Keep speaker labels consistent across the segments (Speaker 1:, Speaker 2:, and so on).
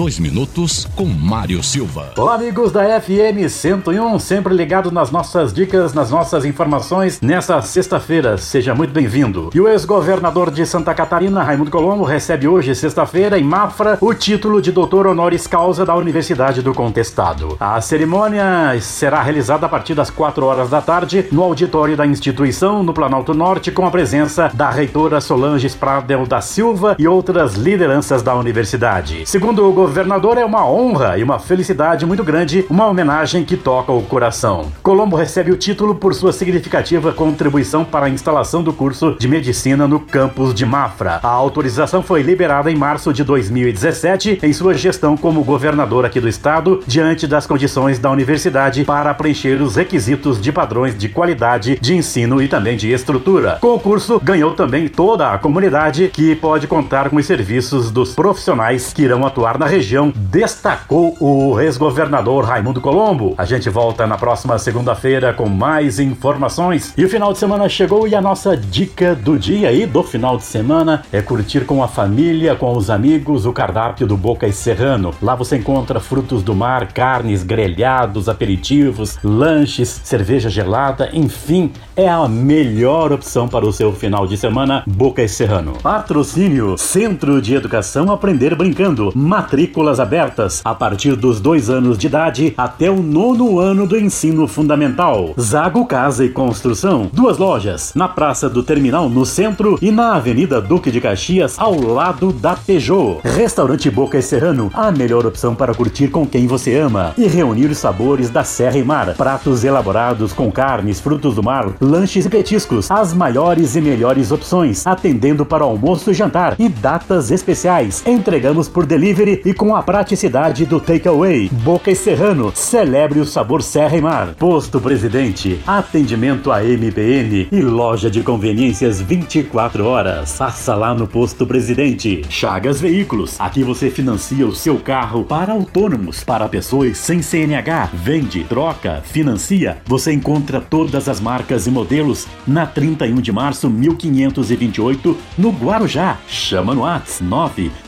Speaker 1: Dois minutos com Mário Silva.
Speaker 2: Olá, amigos da FM 101, sempre ligado nas nossas dicas, nas nossas informações. Nessa sexta-feira, seja muito bem-vindo. E o ex-governador de Santa Catarina, Raimundo Colombo, recebe hoje, sexta-feira, em Mafra, o título de doutor honoris causa da Universidade do Contestado. A cerimônia será realizada a partir das 4 horas da tarde no auditório da instituição, no Planalto Norte, com a presença da reitora Solange Spradel da Silva e outras lideranças da universidade. Segundo o governador, é uma honra e uma felicidade muito grande, uma homenagem que toca o coração. Colombo recebe o título por sua significativa contribuição para a instalação do curso de medicina no campus de Mafra. A autorização foi liberada em março de 2017 em sua gestão como governador aqui do estado, diante das condições da universidade para preencher os requisitos de padrões de qualidade de ensino e também de estrutura. Com o curso, ganhou também toda a comunidade que pode contar com os serviços dos profissionais que irão atuar na região, destacou o ex-governador Raimundo Colombo. A gente volta na próxima segunda-feira com mais informações. E o final de semana chegou e a nossa dica do dia e do final de semana é curtir com a família, com os amigos, o cardápio do Boca e Serrano. Lá você encontra frutos do mar, carnes, grelhados, aperitivos, lanches, cerveja gelada, enfim, é a melhor opção para o seu final de semana, Boca e Serrano. Patrocínio Centro de Educação Aprender Brincando. Matrículas abertas a partir dos dois anos de idade até o nono ano do ensino fundamental. Zago Casa e Construção. Duas lojas, na Praça do Terminal, no centro, e na Avenida Duque de Caxias, ao lado da Peugeot. Restaurante Boca e Serrano, a melhor opção para curtir com quem você ama e reunir os sabores da Serra e Mar. Pratos elaborados com carnes, frutos do mar, lanches e petiscos. As maiores e melhores opções, atendendo para almoço, jantar e datas especiais. Entregamos por delivery e com a praticidade do takeaway. Boca e Serrano, celebre o sabor Serra e Mar. Posto Presidente, atendimento a MPN e loja de conveniências 24 horas. Passa lá no Posto Presidente. Chagas Veículos, aqui você financia o seu carro para autônomos, para pessoas sem CNH. Vende, troca, financia. Você encontra todas as marcas e modelos na 31 de março 1528 no Guarujá. Chama no WhatsApp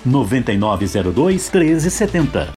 Speaker 2: 99902 1370.